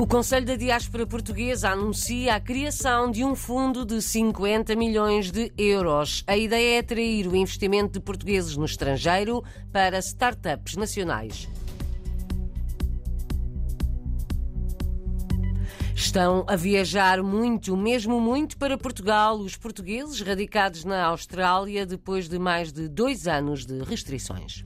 O Conselho da Diáspora Portuguesa anuncia a criação de um fundo de 50 milhões de euros. A ideia é atrair o investimento de portugueses no estrangeiro para startups nacionais. Estão a viajar muito, mesmo muito, para Portugal os portugueses radicados na Austrália depois de mais de dois anos de restrições.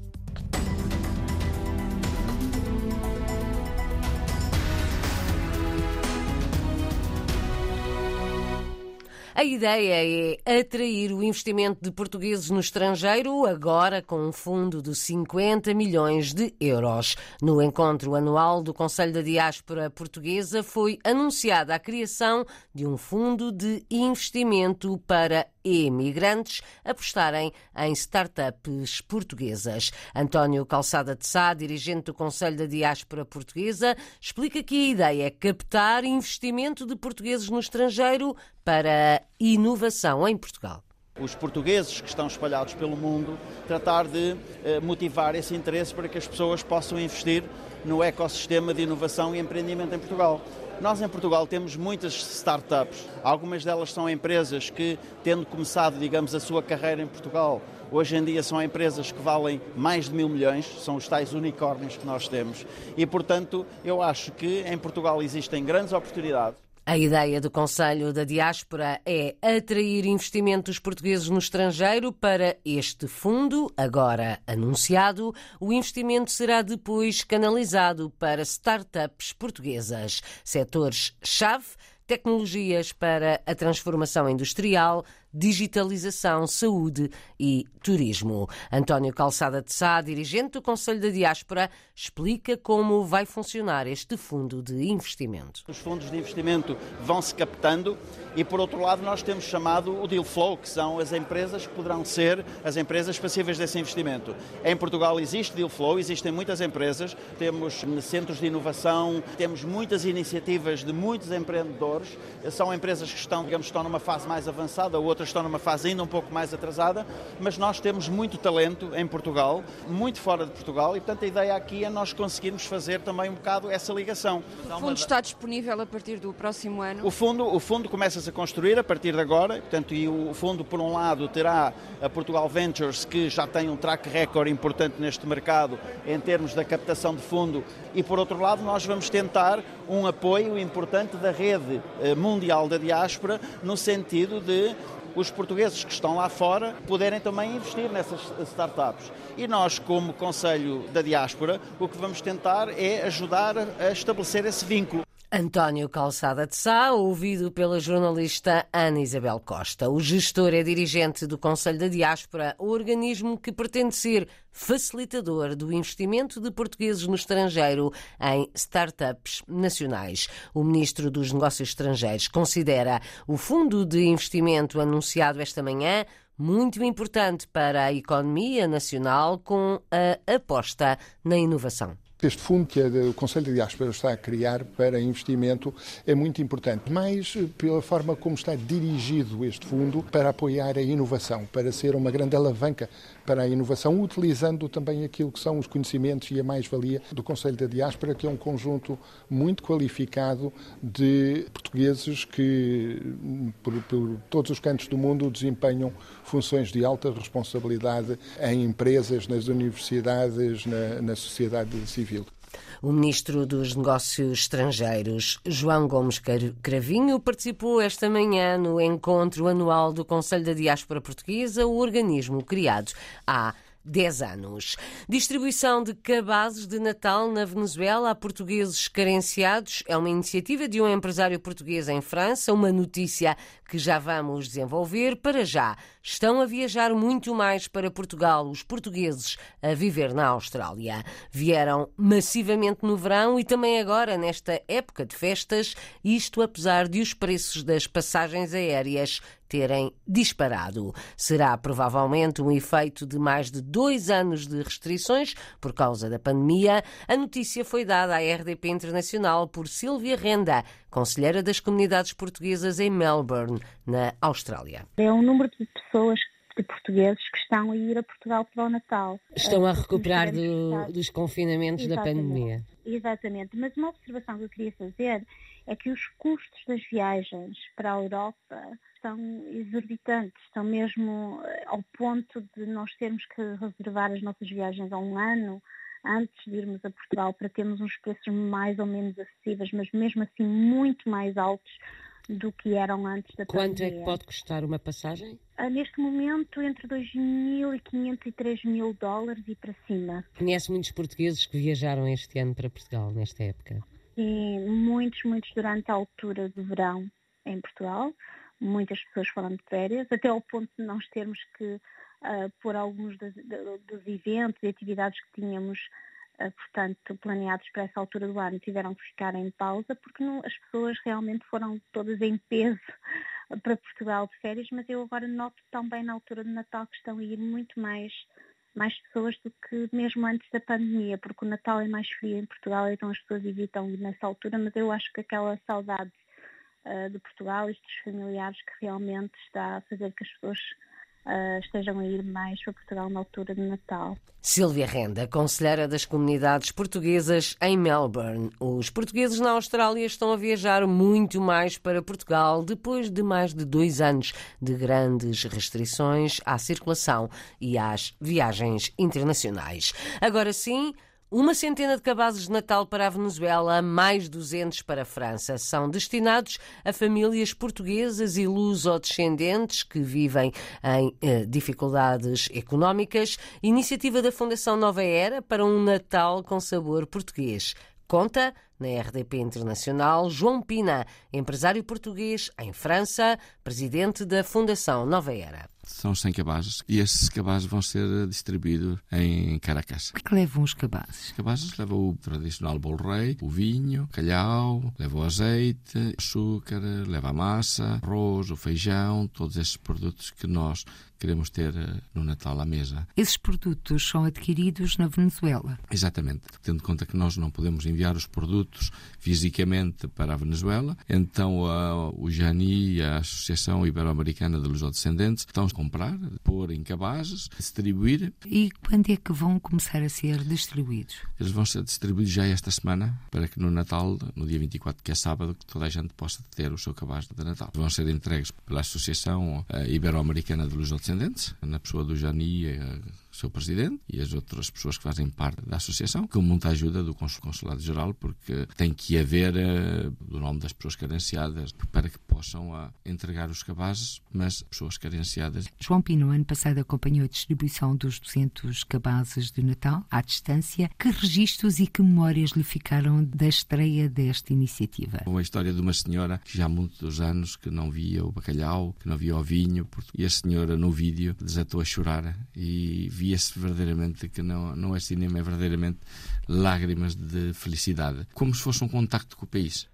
A ideia é atrair o investimento de portugueses no estrangeiro, agora com um fundo de 50 milhões de euros. No encontro anual do Conselho da Diáspora Portuguesa foi anunciada a criação de um fundo de investimento para imigrantes apostarem em startups portuguesas. António Calçada de Sá, dirigente do Conselho da Diáspora Portuguesa, explica que a ideia é captar investimento de portugueses no estrangeiro para inovação em Portugal os portugueses que estão espalhados pelo mundo, tratar de eh, motivar esse interesse para que as pessoas possam investir no ecossistema de inovação e empreendimento em Portugal. Nós em Portugal temos muitas startups, algumas delas são empresas que, tendo começado, digamos, a sua carreira em Portugal, hoje em dia são empresas que valem mais de mil milhões, são os tais unicórnios que nós temos. E, portanto, eu acho que em Portugal existem grandes oportunidades. A ideia do Conselho da Diáspora é atrair investimentos portugueses no estrangeiro para este fundo, agora anunciado. O investimento será depois canalizado para startups portuguesas, setores-chave tecnologias para a transformação industrial, digitalização, saúde e turismo. António Calçada de Sá, dirigente do Conselho da Diáspora, explica como vai funcionar este fundo de investimento. Os fundos de investimento vão se captando e, por outro lado, nós temos chamado o deal flow, que são as empresas que poderão ser as empresas passíveis desse investimento. Em Portugal existe deal flow, existem muitas empresas, temos centros de inovação, temos muitas iniciativas de muitos empreendedores, são empresas que estão, digamos, estão numa fase mais avançada, outras outras estão numa fase ainda um pouco mais atrasada, mas nós temos muito talento em Portugal, muito fora de Portugal, e portanto a ideia aqui é nós conseguirmos fazer também um bocado essa ligação. O fundo está disponível a partir do próximo ano? O fundo, o fundo começa-se a construir a partir de agora, portanto, e o fundo, por um lado, terá a Portugal Ventures, que já tem um track record importante neste mercado em termos da captação de fundo, e por outro lado, nós vamos tentar um apoio importante da rede eh, mundial da diáspora, no sentido de os portugueses que estão lá fora poderem também investir nessas startups. E nós, como Conselho da Diáspora, o que vamos tentar é ajudar a estabelecer esse vínculo. António Calçada de Sá, ouvido pela jornalista Ana Isabel Costa. O gestor é dirigente do Conselho da Diáspora, o organismo que pretende ser facilitador do investimento de portugueses no estrangeiro em startups nacionais. O ministro dos Negócios Estrangeiros considera o fundo de investimento anunciado esta manhã muito importante para a economia nacional com a aposta na inovação. Este fundo que o Conselho de Diáspora está a criar para investimento é muito importante, mais eh, pela forma como está dirigido este fundo para apoiar a inovação, para ser uma grande alavanca para a inovação, utilizando também aquilo que são os conhecimentos e a mais-valia do Conselho da Diáspora, que é um conjunto muito qualificado de portugueses que, por, por todos os cantos do mundo, desempenham funções de alta responsabilidade em empresas, nas universidades, na, na sociedade civil. O ministro dos Negócios Estrangeiros, João Gomes Cravinho, participou esta manhã no encontro anual do Conselho da Diáspora Portuguesa, o organismo criado há 10 anos. Distribuição de cabazes de Natal na Venezuela a portugueses carenciados é uma iniciativa de um empresário português em França, uma notícia que já vamos desenvolver. Para já, estão a viajar muito mais para Portugal os portugueses a viver na Austrália. Vieram massivamente no verão e também agora nesta época de festas, isto apesar de os preços das passagens aéreas terem disparado. Será provavelmente um efeito de mais de dois anos de restrições por causa da pandemia. A notícia foi dada à RDP Internacional por Silvia Renda, conselheira das comunidades portuguesas em Melbourne, na Austrália. É um número de pessoas de portugueses que estão a ir a Portugal para o Natal. Estão a recuperar do, dos confinamentos Exatamente. da pandemia. Exatamente, mas uma observação que eu queria fazer é que os custos das viagens para a Europa estão exorbitantes, estão mesmo eh, ao ponto de nós termos que reservar as nossas viagens há um ano antes de irmos a Portugal para termos uns preços mais ou menos acessíveis, mas mesmo assim muito mais altos do que eram antes da Quanto é pandemia. que pode custar uma passagem? Ah, Neste momento, entre 2.500 e 3.000 dólares e para cima. Conhece muitos portugueses que viajaram este ano para Portugal, nesta época. E muitos, muitos durante a altura do verão em Portugal. Muitas pessoas foram de férias, até ao ponto de nós termos que ah, pôr alguns dos, do- dos eventos e atividades que tínhamos, ah, portanto, planeados para essa altura do ano, tiveram que ficar em pausa, porque não- as pessoas realmente foram todas em peso para Portugal de férias, mas eu agora noto também na altura de Natal que estão a ir muito mais mais pessoas do que mesmo antes da pandemia, porque o Natal é mais frio em Portugal, então as pessoas evitam nessa altura, mas eu acho que aquela saudade ah, de Portugal, estes familiares que realmente está a fazer que as pessoas ah, estejam a ir mais para Portugal na altura de Natal. Silvia Renda, conselheira das comunidades portuguesas em Melbourne. Os portugueses na Austrália estão a viajar muito mais para Portugal depois de mais de dois anos de grandes restrições à circulação e às viagens internacionais. Agora sim. Uma centena de cabazes de Natal para a Venezuela, mais 200 para a França. São destinados a famílias portuguesas e luso-descendentes que vivem em eh, dificuldades económicas. Iniciativa da Fundação Nova Era para um Natal com sabor português. Conta na RDP Internacional João Pina, empresário português em França, presidente da Fundação Nova Era. São 100 cabazes e esses cabazes vão ser distribuídos em Caracas. O que levam os cabazes? Os cabazes levam o tradicional bolo rei, o vinho, o calhau, leva o azeite, açúcar, leva a massa, arroz, o feijão, todos esses produtos que nós queremos ter eh, no Natal à mesa. Esses produtos são adquiridos na Venezuela. Exatamente. Tendo em conta que nós não podemos enviar os produtos fisicamente para a Venezuela, então a, o JANI, a Associação Ibero-Americana de Lusodescendentes, estão a comprar, pôr em cabazes, distribuir. E quando é que vão começar a ser distribuídos? Eles vão ser distribuídos já esta semana, para que no Natal, no dia 24, que é sábado, que toda a gente possa ter o seu cabaz de Natal. Vão ser entregues pela Associação eh, Ibero-Americana de Lusodescendentes, na pessoa do JANI, eh, seu presidente, e as outras pessoas que fazem parte da associação, com muita ajuda do Cons- Consulado-Geral, porque tem que haver eh, o nome das pessoas carenciadas para que possam ah, entregar os cabazes, mas pessoas carenciadas João Pino, ano passado, acompanhou a distribuição dos 200 cabazes de Natal à distância. Que registros e que memórias lhe ficaram da estreia desta iniciativa? Uma história de uma senhora que já há muitos anos que não via o bacalhau, que não via o vinho, e a senhora no vídeo desatou a chorar e via-se verdadeiramente que não, não é cinema, é verdadeiramente lágrimas de felicidade, como se fosse um contacto com o país.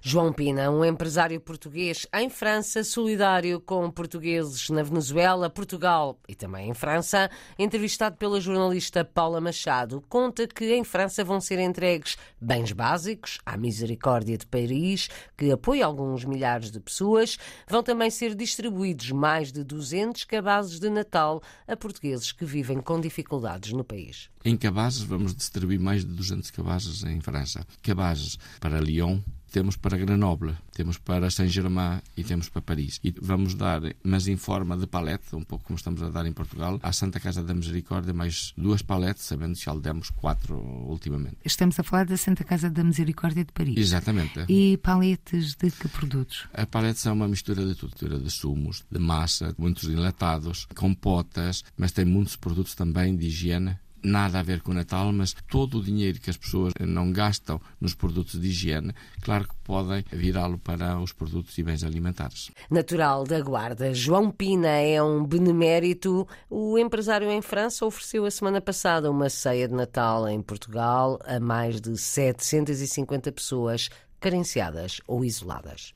João Pina, um empresário português em França, solidário com portugueses na Venezuela, Portugal e também em França, entrevistado pela jornalista Paula Machado, conta que em França vão ser entregues bens básicos à Misericórdia de Paris, que apoia alguns milhares de pessoas. Vão também ser distribuídos mais de 200 cabazes de Natal a portugueses que vivem com dificuldades no país. Em cabazes, vamos distribuir mais de 200 cabazes em França. Cabazes para Lyon, temos para Grenoble, temos para Saint-Germain e temos para Paris. E vamos dar, mas em forma de palete, um pouco como estamos a dar em Portugal, à Santa Casa da Misericórdia mais duas paletes, sabendo que já lhe demos quatro ultimamente. Estamos a falar da Santa Casa da Misericórdia de Paris. Exatamente. E paletes de que produtos? A palete é uma mistura de tudo, de sumos, de massa, muitos enlatados, compotas, mas tem muitos produtos também de higiene. Nada a ver com o Natal, mas todo o dinheiro que as pessoas não gastam nos produtos de higiene, claro que podem virá-lo para os produtos e bens alimentares. Natural da Guarda, João Pina é um benemérito. O empresário em França ofereceu a semana passada uma ceia de Natal em Portugal a mais de 750 pessoas carenciadas ou isoladas.